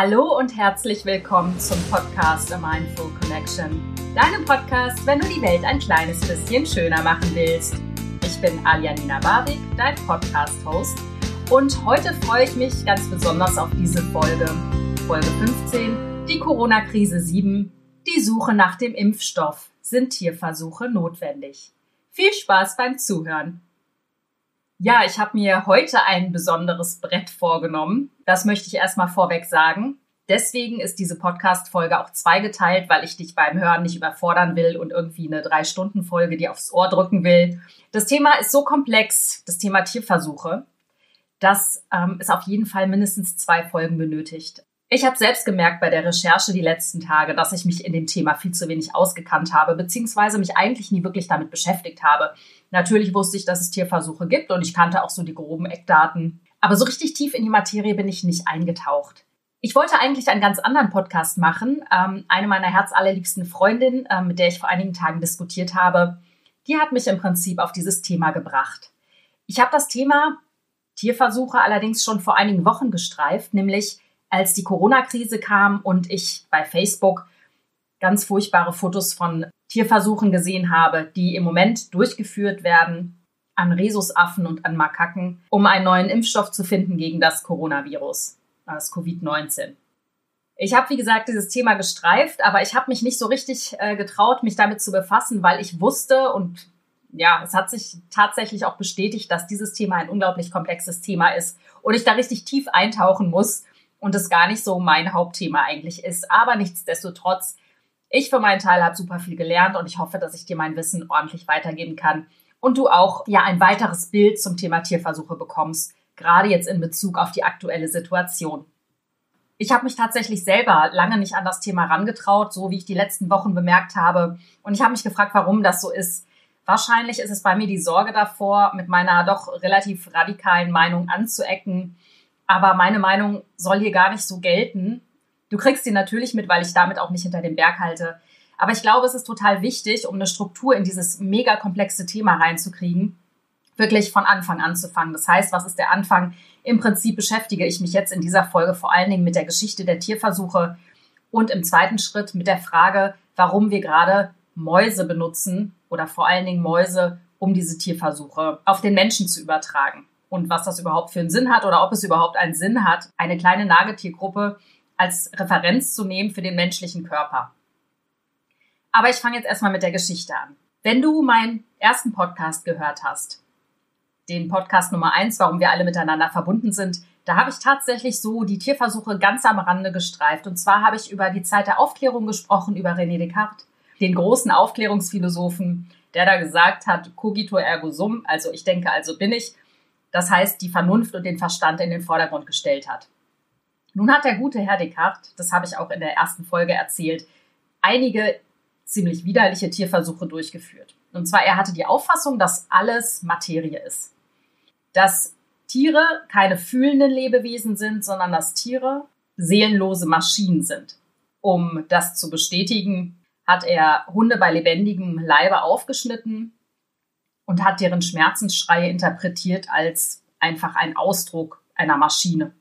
Hallo und herzlich willkommen zum Podcast A Mindful Connection. Deinem Podcast, wenn du die Welt ein kleines bisschen schöner machen willst. Ich bin Alianina Barwig, dein Podcast-Host. Und heute freue ich mich ganz besonders auf diese Folge. Folge 15, die Corona-Krise 7, die Suche nach dem Impfstoff. Sind Tierversuche notwendig? Viel Spaß beim Zuhören. Ja, ich habe mir heute ein besonderes Brett vorgenommen. Das möchte ich erstmal vorweg sagen. Deswegen ist diese Podcast-Folge auch zweigeteilt, weil ich dich beim Hören nicht überfordern will und irgendwie eine Drei-Stunden-Folge dir aufs Ohr drücken will. Das Thema ist so komplex, das Thema Tierversuche, dass ähm, es auf jeden Fall mindestens zwei Folgen benötigt. Ich habe selbst gemerkt bei der Recherche die letzten Tage, dass ich mich in dem Thema viel zu wenig ausgekannt habe, beziehungsweise mich eigentlich nie wirklich damit beschäftigt habe. Natürlich wusste ich, dass es Tierversuche gibt und ich kannte auch so die groben Eckdaten. Aber so richtig tief in die Materie bin ich nicht eingetaucht. Ich wollte eigentlich einen ganz anderen Podcast machen. Ähm, eine meiner herzallerliebsten Freundinnen, äh, mit der ich vor einigen Tagen diskutiert habe, die hat mich im Prinzip auf dieses Thema gebracht. Ich habe das Thema Tierversuche allerdings schon vor einigen Wochen gestreift, nämlich als die Corona-Krise kam und ich bei Facebook ganz furchtbare Fotos von Tierversuchen gesehen habe, die im Moment durchgeführt werden an Rhesusaffen und an Makaken, um einen neuen Impfstoff zu finden gegen das Coronavirus, das Covid-19. Ich habe, wie gesagt, dieses Thema gestreift, aber ich habe mich nicht so richtig äh, getraut, mich damit zu befassen, weil ich wusste und ja, es hat sich tatsächlich auch bestätigt, dass dieses Thema ein unglaublich komplexes Thema ist und ich da richtig tief eintauchen muss und es gar nicht so mein Hauptthema eigentlich ist. Aber nichtsdestotrotz, ich für meinen Teil habe super viel gelernt und ich hoffe, dass ich dir mein Wissen ordentlich weitergeben kann und du auch ja ein weiteres Bild zum Thema Tierversuche bekommst, gerade jetzt in Bezug auf die aktuelle Situation. Ich habe mich tatsächlich selber lange nicht an das Thema rangetraut, so wie ich die letzten Wochen bemerkt habe. Und ich habe mich gefragt, warum das so ist. Wahrscheinlich ist es bei mir die Sorge davor, mit meiner doch relativ radikalen Meinung anzuecken aber meine Meinung soll hier gar nicht so gelten. Du kriegst sie natürlich mit, weil ich damit auch nicht hinter dem Berg halte. Aber ich glaube, es ist total wichtig, um eine Struktur in dieses mega komplexe Thema reinzukriegen, wirklich von Anfang anzufangen. Das heißt, was ist der Anfang? Im Prinzip beschäftige ich mich jetzt in dieser Folge vor allen Dingen mit der Geschichte der Tierversuche und im zweiten Schritt mit der Frage, warum wir gerade Mäuse benutzen oder vor allen Dingen Mäuse, um diese Tierversuche auf den Menschen zu übertragen und was das überhaupt für einen Sinn hat oder ob es überhaupt einen Sinn hat, eine kleine Nagetiergruppe als Referenz zu nehmen für den menschlichen Körper. Aber ich fange jetzt erstmal mit der Geschichte an. Wenn du meinen ersten Podcast gehört hast, den Podcast Nummer eins, warum wir alle miteinander verbunden sind, da habe ich tatsächlich so die Tierversuche ganz am Rande gestreift. Und zwar habe ich über die Zeit der Aufklärung gesprochen, über René Descartes, den großen Aufklärungsphilosophen, der da gesagt hat, cogito ergo sum, also ich denke, also bin ich das heißt die Vernunft und den Verstand in den Vordergrund gestellt hat. Nun hat der gute Herr Descartes, das habe ich auch in der ersten Folge erzählt, einige ziemlich widerliche Tierversuche durchgeführt. Und zwar, er hatte die Auffassung, dass alles Materie ist. Dass Tiere keine fühlenden Lebewesen sind, sondern dass Tiere seelenlose Maschinen sind. Um das zu bestätigen, hat er Hunde bei lebendigem Leibe aufgeschnitten und hat deren Schmerzensschreie interpretiert als einfach ein Ausdruck einer Maschine.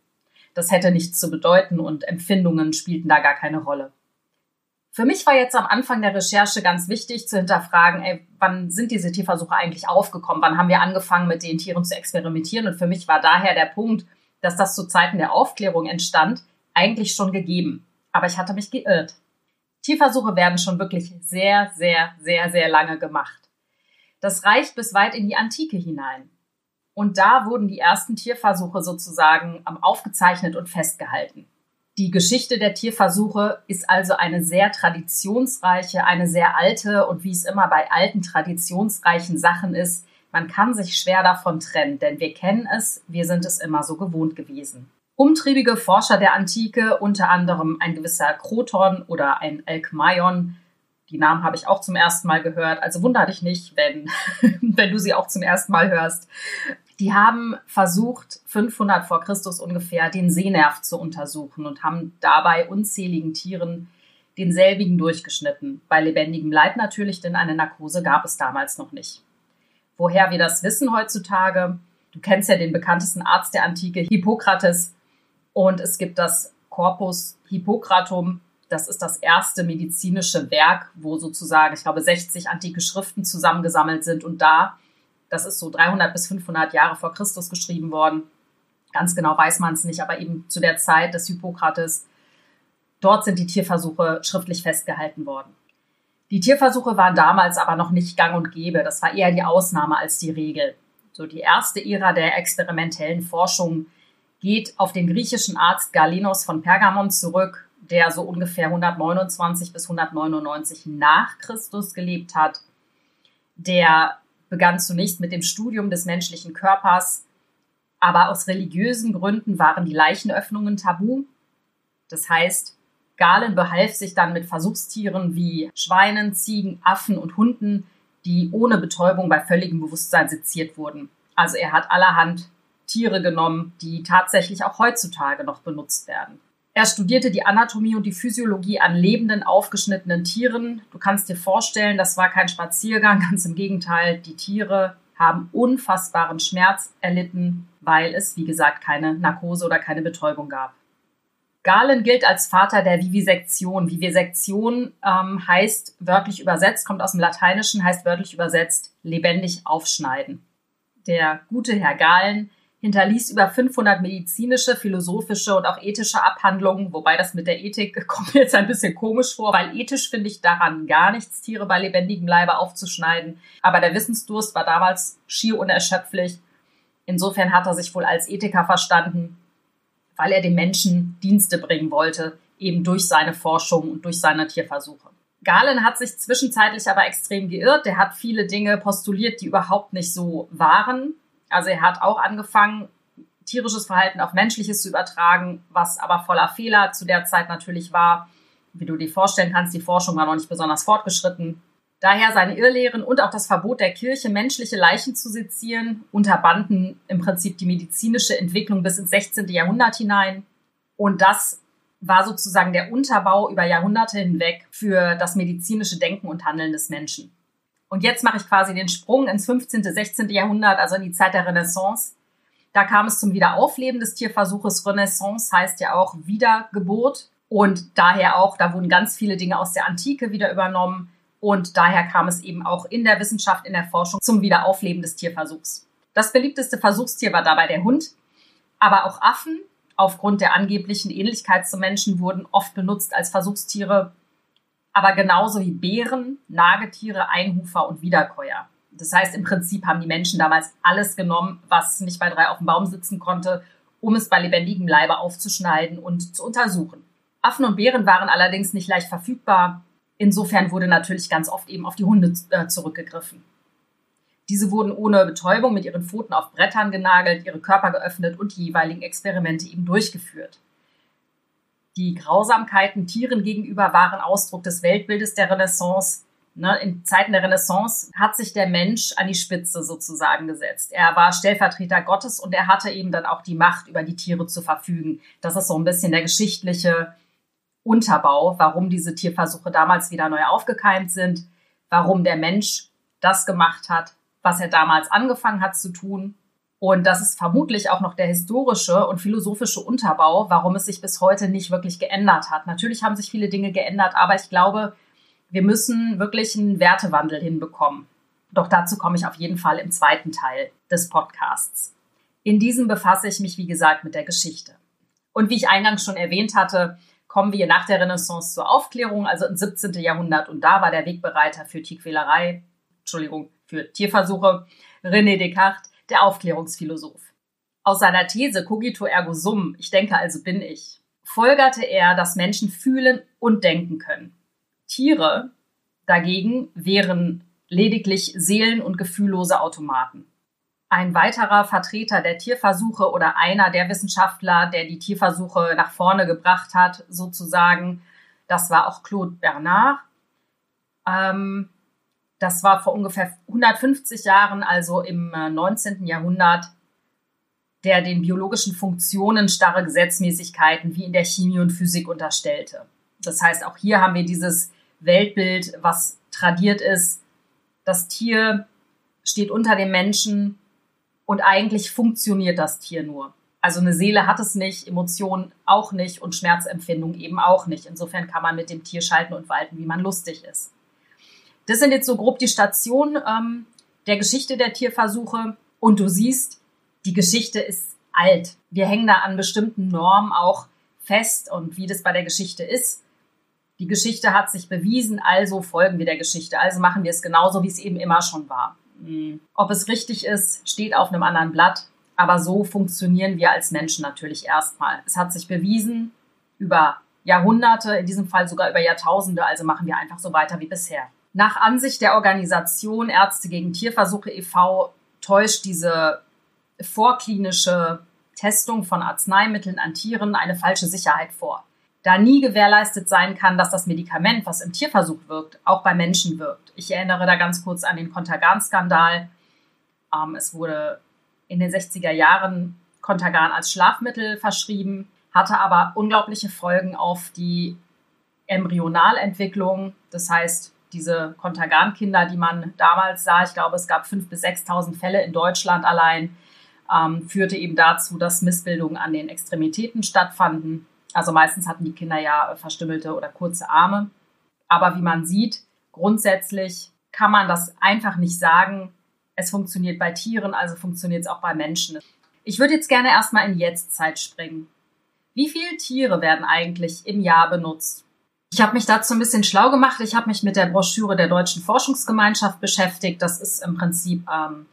Das hätte nichts zu bedeuten und Empfindungen spielten da gar keine Rolle. Für mich war jetzt am Anfang der Recherche ganz wichtig zu hinterfragen, ey, wann sind diese Tierversuche eigentlich aufgekommen? Wann haben wir angefangen, mit den Tieren zu experimentieren? Und für mich war daher der Punkt, dass das zu Zeiten der Aufklärung entstand, eigentlich schon gegeben. Aber ich hatte mich geirrt. Tierversuche werden schon wirklich sehr, sehr, sehr, sehr lange gemacht. Das reicht bis weit in die Antike hinein. Und da wurden die ersten Tierversuche sozusagen aufgezeichnet und festgehalten. Die Geschichte der Tierversuche ist also eine sehr traditionsreiche, eine sehr alte und wie es immer bei alten traditionsreichen Sachen ist, man kann sich schwer davon trennen, denn wir kennen es, wir sind es immer so gewohnt gewesen. Umtriebige Forscher der Antike, unter anderem ein gewisser Kroton oder ein Elkmaion, die Namen habe ich auch zum ersten Mal gehört. Also wundere dich nicht, wenn, wenn du sie auch zum ersten Mal hörst. Die haben versucht, 500 vor Christus ungefähr, den Sehnerv zu untersuchen und haben dabei unzähligen Tieren denselbigen durchgeschnitten. Bei lebendigem Leib natürlich, denn eine Narkose gab es damals noch nicht. Woher wir das wissen heutzutage, du kennst ja den bekanntesten Arzt der Antike, Hippokrates, und es gibt das Corpus Hippokratum. Das ist das erste medizinische Werk, wo sozusagen, ich glaube, 60 antike Schriften zusammengesammelt sind und da, das ist so 300 bis 500 Jahre vor Christus geschrieben worden. Ganz genau weiß man es nicht, aber eben zu der Zeit des Hippokrates. Dort sind die Tierversuche schriftlich festgehalten worden. Die Tierversuche waren damals aber noch nicht gang und gäbe. Das war eher die Ausnahme als die Regel. So die erste Ära der experimentellen Forschung geht auf den griechischen Arzt Galenos von Pergamon zurück, der so ungefähr 129 bis 199 nach Christus gelebt hat. Der begann zunächst mit dem Studium des menschlichen Körpers, aber aus religiösen Gründen waren die Leichenöffnungen tabu. Das heißt, Galen behalf sich dann mit Versuchstieren wie Schweinen, Ziegen, Affen und Hunden, die ohne Betäubung bei völligem Bewusstsein seziert wurden. Also er hat allerhand Tiere genommen, die tatsächlich auch heutzutage noch benutzt werden. Er studierte die Anatomie und die Physiologie an lebenden, aufgeschnittenen Tieren. Du kannst dir vorstellen, das war kein Spaziergang, ganz im Gegenteil. Die Tiere haben unfassbaren Schmerz erlitten, weil es, wie gesagt, keine Narkose oder keine Betäubung gab. Galen gilt als Vater der Vivisektion. Vivisektion ähm, heißt wörtlich übersetzt, kommt aus dem Lateinischen, heißt wörtlich übersetzt lebendig aufschneiden. Der gute Herr Galen hinterließ über 500 medizinische, philosophische und auch ethische Abhandlungen, wobei das mit der Ethik kommt mir jetzt ein bisschen komisch vor, weil ethisch finde ich daran gar nichts, Tiere bei lebendigem Leibe aufzuschneiden. Aber der Wissensdurst war damals schier unerschöpflich. Insofern hat er sich wohl als Ethiker verstanden weil er den Menschen Dienste bringen wollte, eben durch seine Forschung und durch seine Tierversuche. Galen hat sich zwischenzeitlich aber extrem geirrt. Er hat viele Dinge postuliert, die überhaupt nicht so waren. Also er hat auch angefangen, tierisches Verhalten auf menschliches zu übertragen, was aber voller Fehler zu der Zeit natürlich war. Wie du dir vorstellen kannst, die Forschung war noch nicht besonders fortgeschritten. Daher seine Irrlehren und auch das Verbot der Kirche, menschliche Leichen zu sezieren, unterbanden im Prinzip die medizinische Entwicklung bis ins 16. Jahrhundert hinein. Und das war sozusagen der Unterbau über Jahrhunderte hinweg für das medizinische Denken und Handeln des Menschen. Und jetzt mache ich quasi den Sprung ins 15., 16. Jahrhundert, also in die Zeit der Renaissance. Da kam es zum Wiederaufleben des Tierversuches. Renaissance heißt ja auch Wiedergeburt. Und daher auch, da wurden ganz viele Dinge aus der Antike wieder übernommen. Und daher kam es eben auch in der Wissenschaft, in der Forschung zum Wiederaufleben des Tierversuchs. Das beliebteste Versuchstier war dabei der Hund, aber auch Affen aufgrund der angeblichen Ähnlichkeit zum Menschen wurden oft benutzt als Versuchstiere, aber genauso wie Bären, Nagetiere, Einhufer und Wiederkäuer. Das heißt, im Prinzip haben die Menschen damals alles genommen, was nicht bei drei auf dem Baum sitzen konnte, um es bei lebendigem Leibe aufzuschneiden und zu untersuchen. Affen und Bären waren allerdings nicht leicht verfügbar Insofern wurde natürlich ganz oft eben auf die Hunde äh, zurückgegriffen. Diese wurden ohne Betäubung mit ihren Pfoten auf Brettern genagelt, ihre Körper geöffnet und die jeweiligen Experimente eben durchgeführt. Die Grausamkeiten Tieren gegenüber waren Ausdruck des Weltbildes der Renaissance. Ne, in Zeiten der Renaissance hat sich der Mensch an die Spitze sozusagen gesetzt. Er war Stellvertreter Gottes und er hatte eben dann auch die Macht, über die Tiere zu verfügen. Das ist so ein bisschen der geschichtliche Unterbau, warum diese Tierversuche damals wieder neu aufgekeimt sind, warum der Mensch das gemacht hat, was er damals angefangen hat zu tun. Und das ist vermutlich auch noch der historische und philosophische Unterbau, warum es sich bis heute nicht wirklich geändert hat. Natürlich haben sich viele Dinge geändert, aber ich glaube, wir müssen wirklich einen Wertewandel hinbekommen. Doch dazu komme ich auf jeden Fall im zweiten Teil des Podcasts. In diesem befasse ich mich, wie gesagt, mit der Geschichte. Und wie ich eingangs schon erwähnt hatte, kommen wir nach der Renaissance zur Aufklärung, also ins 17. Jahrhundert. Und da war der Wegbereiter für Tierquälerei, Entschuldigung, für Tierversuche, René Descartes, der Aufklärungsphilosoph. Aus seiner These cogito ergo sum, ich denke also bin ich, folgerte er, dass Menschen fühlen und denken können. Tiere dagegen wären lediglich seelen- und gefühllose Automaten. Ein weiterer Vertreter der Tierversuche oder einer der Wissenschaftler, der die Tierversuche nach vorne gebracht hat, sozusagen, das war auch Claude Bernard. Ähm, das war vor ungefähr 150 Jahren, also im 19. Äh, Jahrhundert, der den biologischen Funktionen starre Gesetzmäßigkeiten wie in der Chemie und Physik unterstellte. Das heißt, auch hier haben wir dieses Weltbild, was tradiert ist. Das Tier steht unter dem Menschen und eigentlich funktioniert das Tier nur. Also eine Seele hat es nicht, Emotionen auch nicht und Schmerzempfindung eben auch nicht. Insofern kann man mit dem Tier schalten und walten, wie man lustig ist. Das sind jetzt so grob die Stationen ähm, der Geschichte der Tierversuche. Und du siehst, die Geschichte ist alt. Wir hängen da an bestimmten Normen auch fest und wie das bei der Geschichte ist. Die Geschichte hat sich bewiesen, also folgen wir der Geschichte. Also machen wir es genauso, wie es eben immer schon war. Hm. Ob es richtig ist, steht auf einem anderen Blatt. Aber so funktionieren wir als Menschen natürlich erstmal. Es hat sich bewiesen über Jahrhunderte, in diesem Fall sogar über Jahrtausende, also machen wir einfach so weiter wie bisher. Nach Ansicht der Organisation Ärzte gegen Tierversuche e.V. täuscht diese vorklinische Testung von Arzneimitteln an Tieren eine falsche Sicherheit vor. Da nie gewährleistet sein kann, dass das Medikament, was im Tierversuch wirkt, auch bei Menschen wirkt. Ich erinnere da ganz kurz an den Contergan-Skandal. Ähm, es wurde in den 60er Jahren Contergan als Schlafmittel verschrieben, hatte aber unglaubliche Folgen auf die Embryonalentwicklung. Das heißt, diese Contergan-Kinder, die man damals sah, ich glaube, es gab 5.000 bis 6.000 Fälle in Deutschland allein, ähm, führte eben dazu, dass Missbildungen an den Extremitäten stattfanden. Also meistens hatten die Kinder ja verstümmelte oder kurze Arme. Aber wie man sieht, grundsätzlich kann man das einfach nicht sagen, es funktioniert bei Tieren, also funktioniert es auch bei Menschen. Ich würde jetzt gerne erstmal in Jetztzeit springen. Wie viele Tiere werden eigentlich im Jahr benutzt? Ich habe mich dazu ein bisschen schlau gemacht. Ich habe mich mit der Broschüre der Deutschen Forschungsgemeinschaft beschäftigt. Das ist im Prinzip ähm,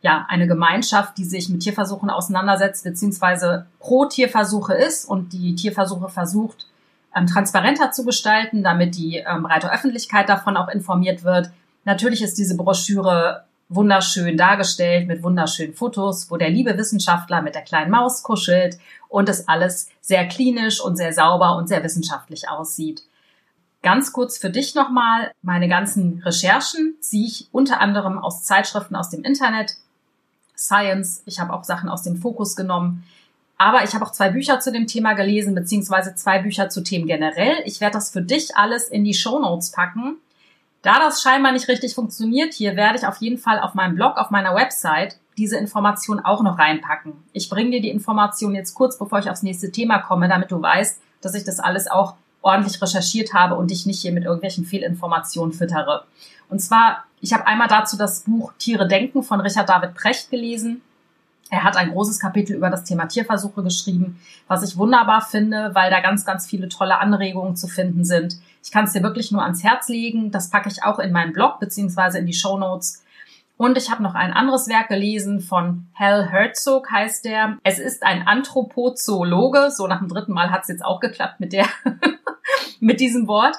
ja eine Gemeinschaft, die sich mit Tierversuchen auseinandersetzt, beziehungsweise pro Tierversuche ist und die Tierversuche versucht, ähm, transparenter zu gestalten, damit die ähm, breite Öffentlichkeit davon auch informiert wird. Natürlich ist diese Broschüre wunderschön dargestellt mit wunderschönen Fotos, wo der liebe Wissenschaftler mit der kleinen Maus kuschelt und es alles sehr klinisch und sehr sauber und sehr wissenschaftlich aussieht. Ganz kurz für dich nochmal, meine ganzen Recherchen ziehe ich unter anderem aus Zeitschriften aus dem Internet, Science, ich habe auch Sachen aus dem Fokus genommen, aber ich habe auch zwei Bücher zu dem Thema gelesen, beziehungsweise zwei Bücher zu Themen generell. Ich werde das für dich alles in die Show Notes packen. Da das scheinbar nicht richtig funktioniert hier, werde ich auf jeden Fall auf meinem Blog, auf meiner Website diese Information auch noch reinpacken. Ich bringe dir die Information jetzt kurz, bevor ich aufs nächste Thema komme, damit du weißt, dass ich das alles auch ordentlich recherchiert habe und dich nicht hier mit irgendwelchen Fehlinformationen füttere. Und zwar, ich habe einmal dazu das Buch Tiere denken von Richard David Precht gelesen. Er hat ein großes Kapitel über das Thema Tierversuche geschrieben, was ich wunderbar finde, weil da ganz, ganz viele tolle Anregungen zu finden sind. Ich kann es dir wirklich nur ans Herz legen. Das packe ich auch in meinen Blog beziehungsweise in die Show Notes. Und ich habe noch ein anderes Werk gelesen von Hal Herzog, heißt der. Es ist ein Anthropozoologe. So nach dem dritten Mal hat es jetzt auch geklappt mit der, mit diesem Wort.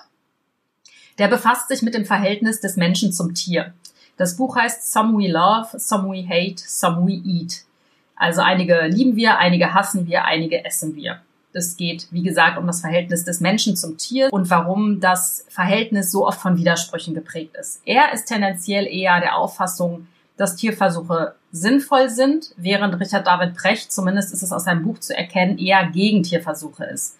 Der befasst sich mit dem Verhältnis des Menschen zum Tier. Das Buch heißt Some We Love, Some We Hate, Some We Eat. Also einige lieben wir, einige hassen wir, einige essen wir. Es geht, wie gesagt, um das Verhältnis des Menschen zum Tier und warum das Verhältnis so oft von Widersprüchen geprägt ist. Er ist tendenziell eher der Auffassung, dass Tierversuche sinnvoll sind, während Richard David Brecht, zumindest ist es aus seinem Buch zu erkennen, eher gegen Tierversuche ist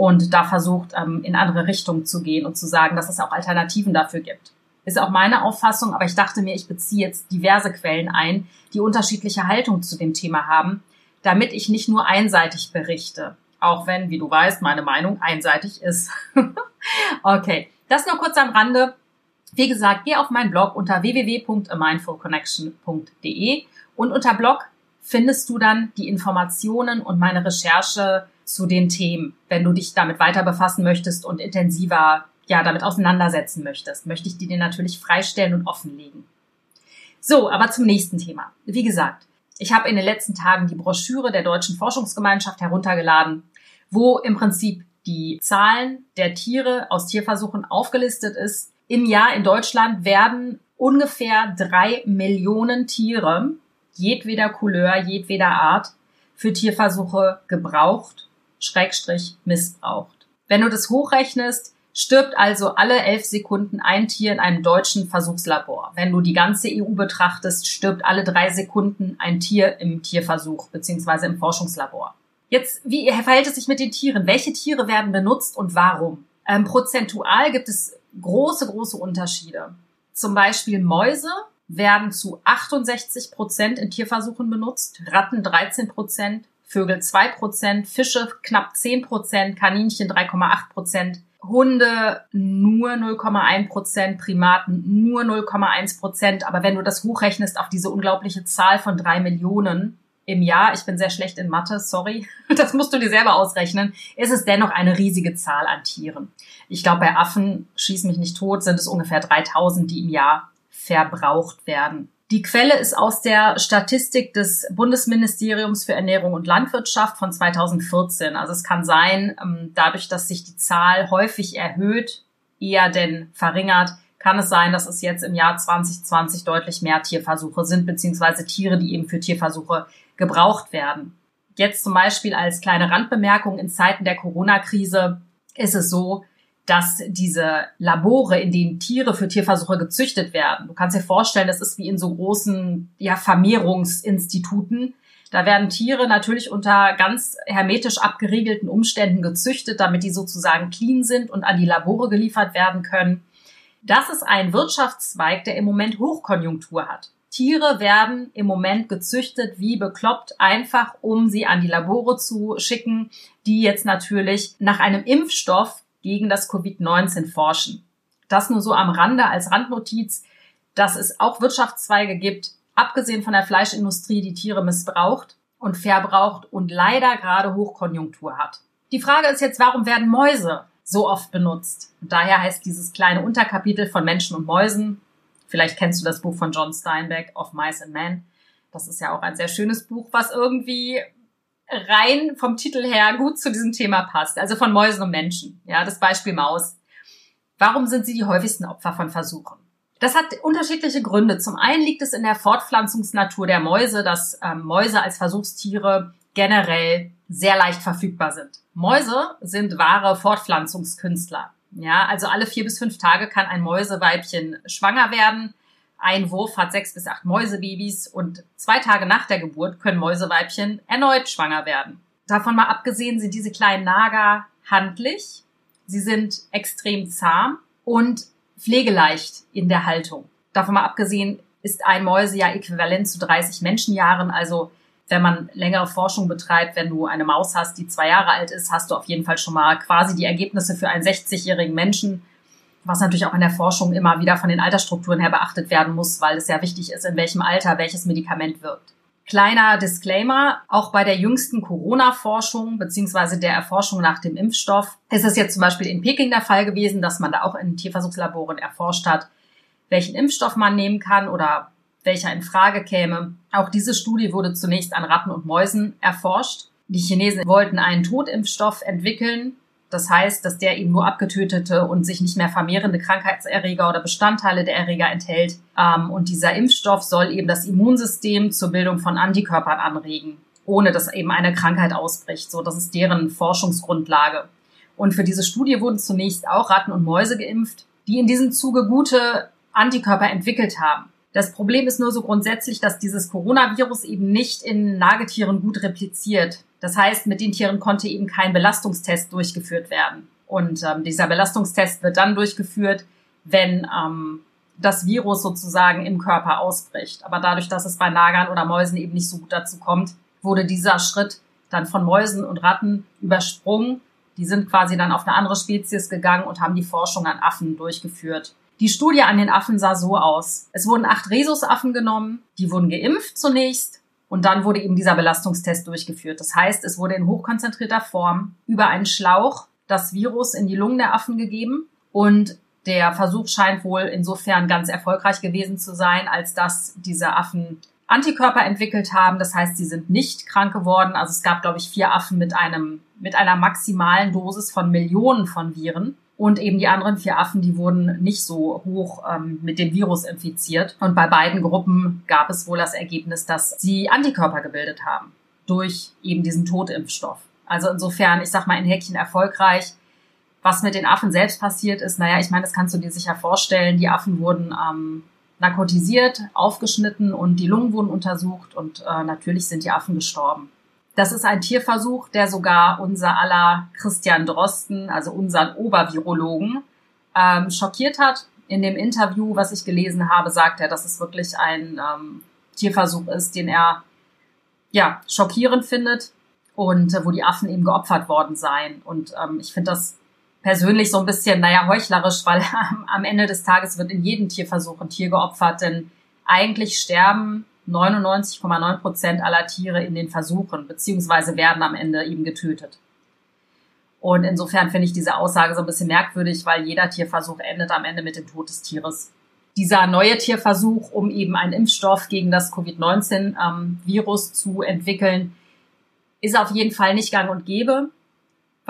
und da versucht, ähm, in andere Richtungen zu gehen und zu sagen, dass es auch Alternativen dafür gibt. Ist auch meine Auffassung, aber ich dachte mir, ich beziehe jetzt diverse Quellen ein, die unterschiedliche Haltung zu dem Thema haben, damit ich nicht nur einseitig berichte. Auch wenn, wie du weißt, meine Meinung einseitig ist. okay, das nur kurz am Rande. Wie gesagt, geh auf meinen Blog unter www.amindfulconnection.de und unter Blog findest du dann die Informationen und meine Recherche zu den Themen, wenn du dich damit weiter befassen möchtest und intensiver ja, damit auseinandersetzen möchtest, möchte ich die dir natürlich freistellen und offenlegen. So, aber zum nächsten Thema. Wie gesagt, ich habe in den letzten Tagen die Broschüre der Deutschen Forschungsgemeinschaft heruntergeladen, wo im Prinzip die Zahlen der Tiere aus Tierversuchen aufgelistet ist. Im Jahr in Deutschland werden ungefähr drei Millionen Tiere jedweder Couleur, jedweder Art für Tierversuche gebraucht, Schrägstrich missbraucht. Wenn du das hochrechnest, stirbt also alle elf Sekunden ein Tier in einem deutschen Versuchslabor. Wenn du die ganze EU betrachtest, stirbt alle drei Sekunden ein Tier im Tierversuch beziehungsweise im Forschungslabor. Jetzt, wie verhält es sich mit den Tieren? Welche Tiere werden benutzt und warum? Ähm, prozentual gibt es große, große Unterschiede. Zum Beispiel Mäuse werden zu 68 Prozent in Tierversuchen benutzt, Ratten 13 Prozent, Vögel 2%, Fische knapp 10%, Kaninchen 3,8%, Hunde nur 0,1 Prozent, Primaten nur 0,1 Prozent. Aber wenn du das hochrechnest auf diese unglaubliche Zahl von drei Millionen im Jahr, ich bin sehr schlecht in Mathe, sorry, das musst du dir selber ausrechnen, ist es dennoch eine riesige Zahl an Tieren. Ich glaube, bei Affen, schieß mich nicht tot, sind es ungefähr 3000, die im Jahr verbraucht werden. Die Quelle ist aus der Statistik des Bundesministeriums für Ernährung und Landwirtschaft von 2014. Also es kann sein, ähm, dadurch, dass sich die Zahl häufig erhöht, eher denn verringert, kann es sein, dass es jetzt im Jahr 2020 deutlich mehr Tierversuche sind, beziehungsweise Tiere, die eben für Tierversuche gebraucht werden. Jetzt zum Beispiel als kleine Randbemerkung in Zeiten der Corona-Krise ist es so, dass diese Labore, in denen Tiere für Tierversuche gezüchtet werden, du kannst dir vorstellen, das ist wie in so großen ja, Vermehrungsinstituten. Da werden Tiere natürlich unter ganz hermetisch abgeriegelten Umständen gezüchtet, damit die sozusagen clean sind und an die Labore geliefert werden können. Das ist ein Wirtschaftszweig, der im Moment Hochkonjunktur hat. Tiere werden im Moment gezüchtet wie bekloppt, einfach um sie an die Labore zu schicken, die jetzt natürlich nach einem Impfstoff gegen das Covid-19 forschen. Das nur so am Rande als Randnotiz, dass es auch Wirtschaftszweige gibt, abgesehen von der Fleischindustrie, die Tiere missbraucht und verbraucht und leider gerade Hochkonjunktur hat. Die Frage ist jetzt, warum werden Mäuse so oft benutzt? Und daher heißt dieses kleine Unterkapitel von Menschen und Mäusen, vielleicht kennst du das Buch von John Steinbeck, Of Mice and Men. Das ist ja auch ein sehr schönes Buch, was irgendwie rein vom Titel her gut zu diesem Thema passt. Also von Mäusen und Menschen. Ja, das Beispiel Maus. Warum sind sie die häufigsten Opfer von Versuchen? Das hat unterschiedliche Gründe. Zum einen liegt es in der Fortpflanzungsnatur der Mäuse, dass ähm, Mäuse als Versuchstiere generell sehr leicht verfügbar sind. Mäuse sind wahre Fortpflanzungskünstler. Ja, also alle vier bis fünf Tage kann ein Mäuseweibchen schwanger werden. Ein Wurf hat sechs bis acht Mäusebabys und zwei Tage nach der Geburt können Mäuseweibchen erneut schwanger werden. Davon mal abgesehen sind diese kleinen Nager handlich. Sie sind extrem zahm und pflegeleicht in der Haltung. Davon mal abgesehen ist ein Mäusejahr äquivalent zu 30 Menschenjahren. Also wenn man längere Forschung betreibt, wenn du eine Maus hast, die zwei Jahre alt ist, hast du auf jeden Fall schon mal quasi die Ergebnisse für einen 60-jährigen Menschen was natürlich auch in der Forschung immer wieder von den Altersstrukturen her beachtet werden muss, weil es ja wichtig ist, in welchem Alter welches Medikament wirkt. Kleiner Disclaimer, auch bei der jüngsten Corona-Forschung beziehungsweise der Erforschung nach dem Impfstoff ist es jetzt zum Beispiel in Peking der Fall gewesen, dass man da auch in Tierversuchslaboren erforscht hat, welchen Impfstoff man nehmen kann oder welcher in Frage käme. Auch diese Studie wurde zunächst an Ratten und Mäusen erforscht. Die Chinesen wollten einen Totimpfstoff entwickeln, das heißt, dass der eben nur abgetötete und sich nicht mehr vermehrende Krankheitserreger oder Bestandteile der Erreger enthält. Ähm, und dieser Impfstoff soll eben das Immunsystem zur Bildung von Antikörpern anregen, ohne dass eben eine Krankheit ausbricht. So, das ist deren Forschungsgrundlage. Und für diese Studie wurden zunächst auch Ratten und Mäuse geimpft, die in diesem Zuge gute Antikörper entwickelt haben. Das Problem ist nur so grundsätzlich, dass dieses Coronavirus eben nicht in Nagetieren gut repliziert. Das heißt, mit den Tieren konnte eben kein Belastungstest durchgeführt werden. Und ähm, dieser Belastungstest wird dann durchgeführt, wenn ähm, das Virus sozusagen im Körper ausbricht. Aber dadurch, dass es bei Nagern oder Mäusen eben nicht so gut dazu kommt, wurde dieser Schritt dann von Mäusen und Ratten übersprungen. Die sind quasi dann auf eine andere Spezies gegangen und haben die Forschung an Affen durchgeführt. Die Studie an den Affen sah so aus. Es wurden acht Rhesusaffen genommen, die wurden geimpft zunächst und dann wurde eben dieser Belastungstest durchgeführt. Das heißt, es wurde in hochkonzentrierter Form über einen Schlauch das Virus in die Lungen der Affen gegeben und der Versuch scheint wohl insofern ganz erfolgreich gewesen zu sein, als dass diese Affen Antikörper entwickelt haben. Das heißt, sie sind nicht krank geworden. Also es gab, glaube ich, vier Affen mit einem, mit einer maximalen Dosis von Millionen von Viren. Und eben die anderen vier Affen, die wurden nicht so hoch ähm, mit dem Virus infiziert. Und bei beiden Gruppen gab es wohl das Ergebnis, dass sie Antikörper gebildet haben durch eben diesen Totimpfstoff. Also insofern, ich sag mal, in Häkchen erfolgreich. Was mit den Affen selbst passiert ist, naja, ich meine, das kannst du dir sicher vorstellen. Die Affen wurden ähm, narkotisiert, aufgeschnitten und die Lungen wurden untersucht und äh, natürlich sind die Affen gestorben. Das ist ein Tierversuch, der sogar unser aller Christian Drosten, also unseren Obervirologen, ähm, schockiert hat. In dem Interview, was ich gelesen habe, sagt er, dass es wirklich ein ähm, Tierversuch ist, den er ja schockierend findet. und äh, wo die Affen eben geopfert worden seien. Und ähm, ich finde das persönlich so ein bisschen, naja, heuchlerisch, weil am Ende des Tages wird in jedem Tierversuch ein Tier geopfert, denn eigentlich sterben 99,9 Prozent aller Tiere in den Versuchen, beziehungsweise werden am Ende eben getötet. Und insofern finde ich diese Aussage so ein bisschen merkwürdig, weil jeder Tierversuch endet am Ende mit dem Tod des Tieres. Dieser neue Tierversuch, um eben einen Impfstoff gegen das Covid-19-Virus ähm, zu entwickeln, ist auf jeden Fall nicht gang und gäbe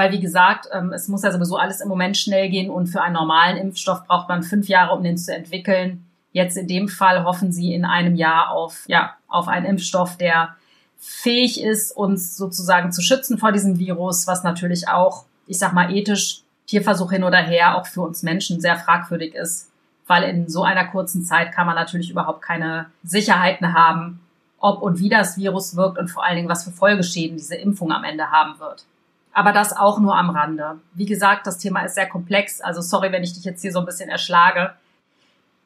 weil wie gesagt, ähm, es muss ja sowieso alles im Moment schnell gehen und für einen normalen Impfstoff braucht man fünf Jahre, um den zu entwickeln. Jetzt in dem Fall hoffen sie in einem Jahr auf, ja, auf einen Impfstoff, der fähig ist, uns sozusagen zu schützen vor diesem Virus, was natürlich auch, ich sag mal, ethisch, Tierversuch hin oder her, auch für uns Menschen sehr fragwürdig ist, weil in so einer kurzen Zeit kann man natürlich überhaupt keine Sicherheiten haben, ob und wie das Virus wirkt und vor allen Dingen, was für Folgeschäden diese Impfung am Ende haben wird. Aber das auch nur am Rande. Wie gesagt, das Thema ist sehr komplex. Also sorry, wenn ich dich jetzt hier so ein bisschen erschlage.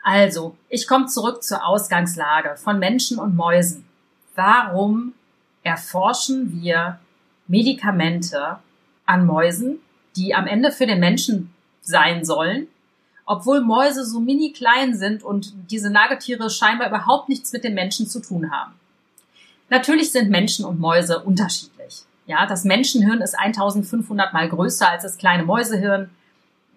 Also, ich komme zurück zur Ausgangslage von Menschen und Mäusen. Warum erforschen wir Medikamente an Mäusen, die am Ende für den Menschen sein sollen, obwohl Mäuse so mini klein sind und diese Nagetiere scheinbar überhaupt nichts mit den Menschen zu tun haben. Natürlich sind Menschen und Mäuse unterschiedlich. Ja, das Menschenhirn ist 1500 mal größer als das kleine Mäusehirn.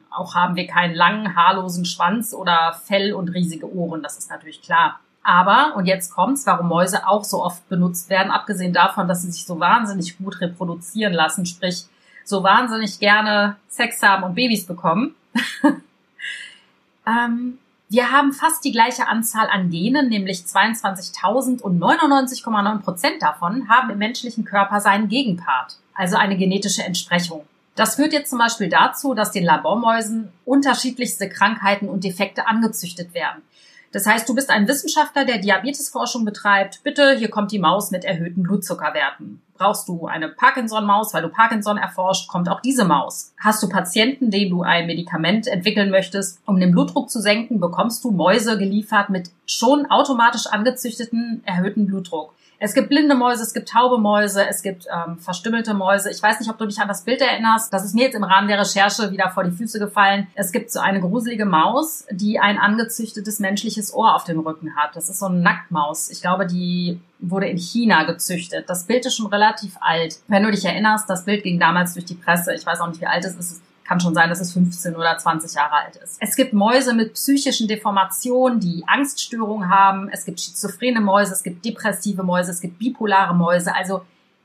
Auch haben wir keinen langen, haarlosen Schwanz oder Fell und riesige Ohren, das ist natürlich klar. Aber, und jetzt kommt's, warum Mäuse auch so oft benutzt werden, abgesehen davon, dass sie sich so wahnsinnig gut reproduzieren lassen, sprich, so wahnsinnig gerne Sex haben und Babys bekommen. ähm, wir haben fast die gleiche Anzahl an Genen, nämlich 22.000 und 99,9 Prozent davon haben im menschlichen Körper seinen Gegenpart, also eine genetische Entsprechung. Das führt jetzt zum Beispiel dazu, dass den Labormäusen unterschiedlichste Krankheiten und Defekte angezüchtet werden. Das heißt, du bist ein Wissenschaftler, der Diabetesforschung betreibt. Bitte, hier kommt die Maus mit erhöhten Blutzuckerwerten. Brauchst du eine Parkinson-Maus, weil du Parkinson erforscht, kommt auch diese Maus. Hast du Patienten, denen du ein Medikament entwickeln möchtest, um den Blutdruck zu senken, bekommst du Mäuse geliefert mit schon automatisch angezüchteten erhöhten Blutdruck. Es gibt blinde Mäuse, es gibt taube Mäuse, es gibt ähm, verstümmelte Mäuse. Ich weiß nicht, ob du dich an das Bild erinnerst. Das ist mir jetzt im Rahmen der Recherche wieder vor die Füße gefallen. Es gibt so eine gruselige Maus, die ein angezüchtetes menschliches Ohr auf dem Rücken hat. Das ist so eine Nacktmaus. Ich glaube, die wurde in China gezüchtet. Das Bild ist schon relativ alt. Wenn du dich erinnerst, das Bild ging damals durch die Presse. Ich weiß auch nicht, wie alt es ist kann schon sein, dass es 15 oder 20 Jahre alt ist. Es gibt Mäuse mit psychischen Deformationen, die Angststörungen haben. Es gibt schizophrene Mäuse, es gibt depressive Mäuse, es gibt bipolare Mäuse. Also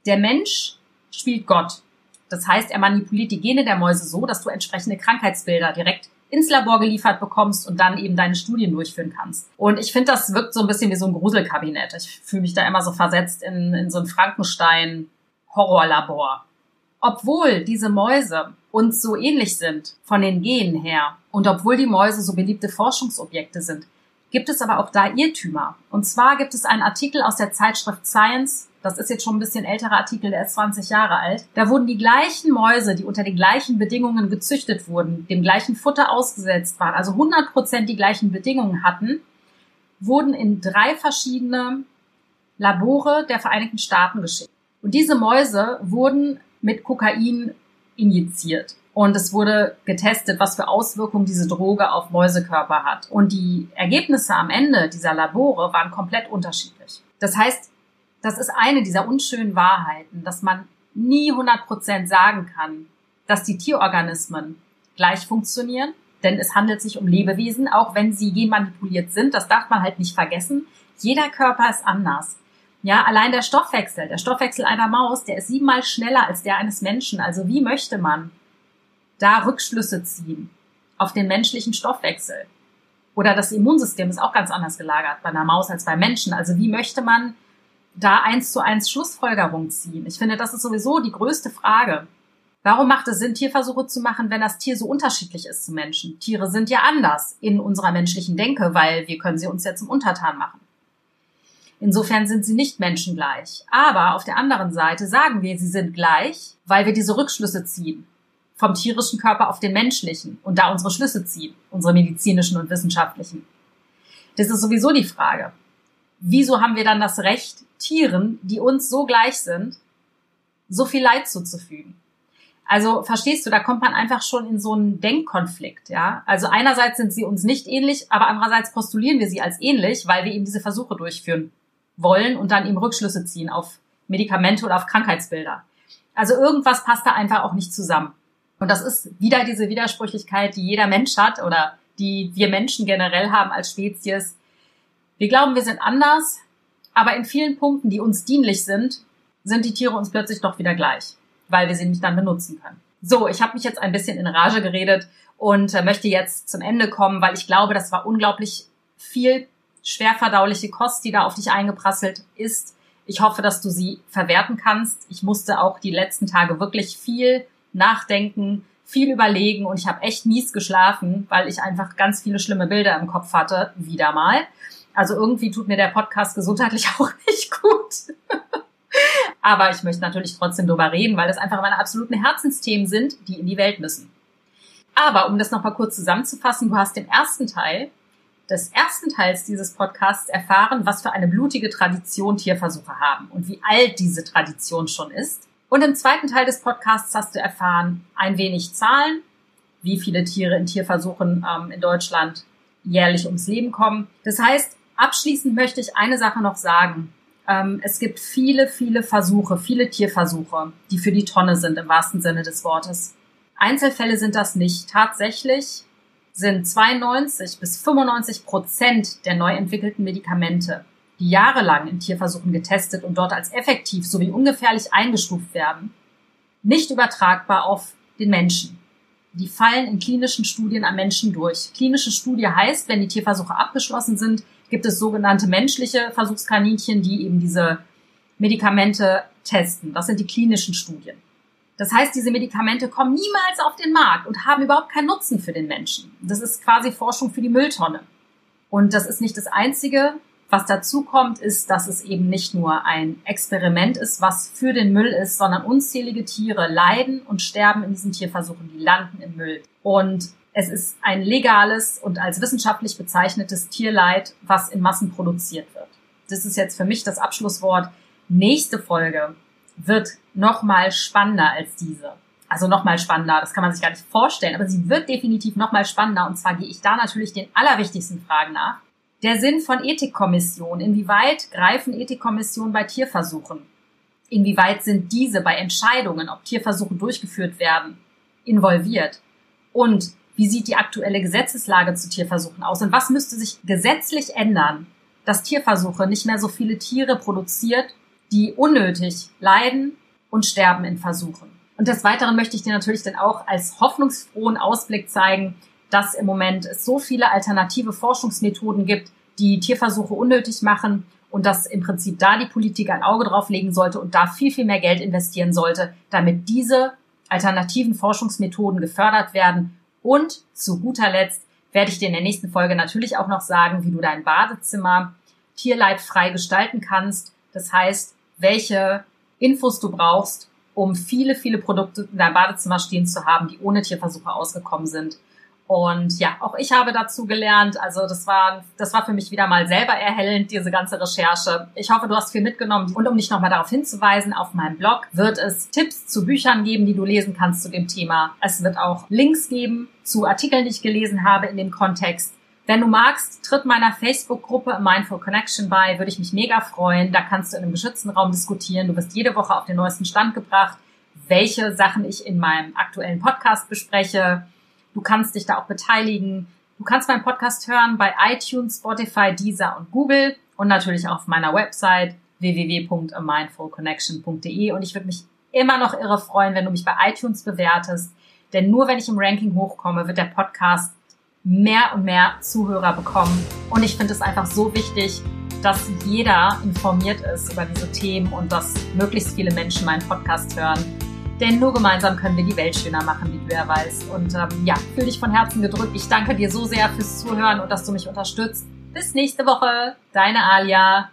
der Mensch spielt Gott. Das heißt, er manipuliert die Gene der Mäuse so, dass du entsprechende Krankheitsbilder direkt ins Labor geliefert bekommst und dann eben deine Studien durchführen kannst. Und ich finde, das wirkt so ein bisschen wie so ein Gruselkabinett. Ich fühle mich da immer so versetzt in, in so ein Frankenstein-Horrorlabor. Obwohl diese Mäuse uns so ähnlich sind von den Genen her und obwohl die Mäuse so beliebte Forschungsobjekte sind, gibt es aber auch da Irrtümer. Und zwar gibt es einen Artikel aus der Zeitschrift Science, das ist jetzt schon ein bisschen älterer Artikel, der ist 20 Jahre alt. Da wurden die gleichen Mäuse, die unter den gleichen Bedingungen gezüchtet wurden, dem gleichen Futter ausgesetzt waren, also 100 Prozent die gleichen Bedingungen hatten, wurden in drei verschiedene Labore der Vereinigten Staaten geschickt. Und diese Mäuse wurden mit Kokain injiziert. Und es wurde getestet, was für Auswirkungen diese Droge auf Mäusekörper hat. Und die Ergebnisse am Ende dieser Labore waren komplett unterschiedlich. Das heißt, das ist eine dieser unschönen Wahrheiten, dass man nie 100% sagen kann, dass die Tierorganismen gleich funktionieren, denn es handelt sich um Lebewesen, auch wenn sie genmanipuliert sind. Das darf man halt nicht vergessen. Jeder Körper ist anders. Ja, allein der Stoffwechsel, der Stoffwechsel einer Maus, der ist siebenmal schneller als der eines Menschen. Also wie möchte man da Rückschlüsse ziehen auf den menschlichen Stoffwechsel? Oder das Immunsystem ist auch ganz anders gelagert bei einer Maus als bei Menschen. Also wie möchte man da eins zu eins Schlussfolgerung ziehen? Ich finde, das ist sowieso die größte Frage. Warum macht es Sinn, Tierversuche zu machen, wenn das Tier so unterschiedlich ist zu Menschen? Tiere sind ja anders in unserer menschlichen Denke, weil wir können sie uns ja zum Untertan machen. Insofern sind sie nicht menschengleich. Aber auf der anderen Seite sagen wir, sie sind gleich, weil wir diese Rückschlüsse ziehen. Vom tierischen Körper auf den menschlichen und da unsere Schlüsse ziehen, unsere medizinischen und wissenschaftlichen. Das ist sowieso die Frage. Wieso haben wir dann das Recht, Tieren, die uns so gleich sind, so viel Leid zuzufügen. Also verstehst du, da kommt man einfach schon in so einen Denkkonflikt, ja. Also einerseits sind sie uns nicht ähnlich, aber andererseits postulieren wir sie als ähnlich, weil wir eben diese Versuche durchführen wollen und dann eben Rückschlüsse ziehen auf Medikamente oder auf Krankheitsbilder. Also irgendwas passt da einfach auch nicht zusammen. Und das ist wieder diese Widersprüchlichkeit, die jeder Mensch hat oder die wir Menschen generell haben als Spezies. Wir glauben, wir sind anders, aber in vielen Punkten, die uns dienlich sind, sind die Tiere uns plötzlich doch wieder gleich, weil wir sie nicht dann benutzen können. So, ich habe mich jetzt ein bisschen in Rage geredet und äh, möchte jetzt zum Ende kommen, weil ich glaube, das war unglaublich viel schwerverdauliche Kost, die da auf dich eingeprasselt ist. Ich hoffe, dass du sie verwerten kannst. Ich musste auch die letzten Tage wirklich viel nachdenken, viel überlegen und ich habe echt mies geschlafen, weil ich einfach ganz viele schlimme Bilder im Kopf hatte, wieder mal. Also irgendwie tut mir der Podcast gesundheitlich auch nicht gut. Aber ich möchte natürlich trotzdem drüber reden, weil das einfach meine absoluten Herzensthemen sind, die in die Welt müssen. Aber um das nochmal kurz zusammenzufassen, du hast im ersten Teil des ersten Teils dieses Podcasts erfahren, was für eine blutige Tradition Tierversuche haben und wie alt diese Tradition schon ist. Und im zweiten Teil des Podcasts hast du erfahren ein wenig Zahlen, wie viele Tiere in Tierversuchen ähm, in Deutschland jährlich ums Leben kommen. Das heißt, abschließend möchte ich eine Sache noch sagen. Ähm, es gibt viele, viele Versuche, viele Tierversuche, die für die Tonne sind im wahrsten Sinne des Wortes. Einzelfälle sind das nicht. Tatsächlich sind 92 bis 95 Prozent der neu entwickelten Medikamente, die jahrelang in Tierversuchen getestet und dort als effektiv sowie ungefährlich eingestuft werden, nicht übertragbar auf den Menschen. Die fallen in klinischen Studien am Menschen durch. Klinische Studie heißt, wenn die Tierversuche abgeschlossen sind, gibt es sogenannte menschliche Versuchskaninchen, die eben diese Medikamente testen. Das sind die klinischen Studien. Das heißt, diese Medikamente kommen niemals auf den Markt und haben überhaupt keinen Nutzen für den Menschen. Das ist quasi Forschung für die Mülltonne. Und das ist nicht das Einzige. Was dazu kommt, ist, dass es eben nicht nur ein Experiment ist, was für den Müll ist, sondern unzählige Tiere leiden und sterben in diesen Tierversuchen, die landen im Müll. Und es ist ein legales und als wissenschaftlich bezeichnetes Tierleid, was in Massen produziert wird. Das ist jetzt für mich das Abschlusswort. Nächste Folge wird noch mal spannender als diese. Also noch mal spannender, das kann man sich gar nicht vorstellen, aber sie wird definitiv noch mal spannender und zwar gehe ich da natürlich den allerwichtigsten Fragen nach. Der Sinn von Ethikkommissionen. Inwieweit greifen Ethikkommissionen bei Tierversuchen? Inwieweit sind diese bei Entscheidungen, ob Tierversuche durchgeführt werden, involviert? Und wie sieht die aktuelle Gesetzeslage zu Tierversuchen aus? Und was müsste sich gesetzlich ändern, dass Tierversuche nicht mehr so viele Tiere produziert die unnötig leiden und sterben in Versuchen. Und des Weiteren möchte ich dir natürlich dann auch als hoffnungsfrohen Ausblick zeigen, dass im Moment es so viele alternative Forschungsmethoden gibt, die Tierversuche unnötig machen und dass im Prinzip da die Politik ein Auge drauf legen sollte und da viel, viel mehr Geld investieren sollte, damit diese alternativen Forschungsmethoden gefördert werden. Und zu guter Letzt werde ich dir in der nächsten Folge natürlich auch noch sagen, wie du dein Badezimmer tierleidfrei gestalten kannst. Das heißt, welche Infos du brauchst, um viele, viele Produkte in deinem Badezimmer stehen zu haben, die ohne Tierversuche ausgekommen sind. Und ja, auch ich habe dazu gelernt. Also das war, das war für mich wieder mal selber erhellend, diese ganze Recherche. Ich hoffe, du hast viel mitgenommen. Und um dich nochmal darauf hinzuweisen, auf meinem Blog wird es Tipps zu Büchern geben, die du lesen kannst zu dem Thema. Es wird auch Links geben zu Artikeln, die ich gelesen habe in dem Kontext. Wenn du magst, tritt meiner Facebook-Gruppe Mindful Connection bei, würde ich mich mega freuen. Da kannst du in einem geschützten Raum diskutieren. Du wirst jede Woche auf den neuesten Stand gebracht, welche Sachen ich in meinem aktuellen Podcast bespreche. Du kannst dich da auch beteiligen. Du kannst meinen Podcast hören bei iTunes, Spotify, Deezer und Google und natürlich auf meiner Website www.amindfulconnection.de und ich würde mich immer noch irre freuen, wenn du mich bei iTunes bewertest, denn nur wenn ich im Ranking hochkomme, wird der Podcast mehr und mehr Zuhörer bekommen. Und ich finde es einfach so wichtig, dass jeder informiert ist über diese Themen und dass möglichst viele Menschen meinen Podcast hören. Denn nur gemeinsam können wir die Welt schöner machen, wie du ja weißt. Und ähm, ja, fühle dich von Herzen gedrückt. Ich danke dir so sehr fürs Zuhören und dass du mich unterstützt. Bis nächste Woche. Deine Alia.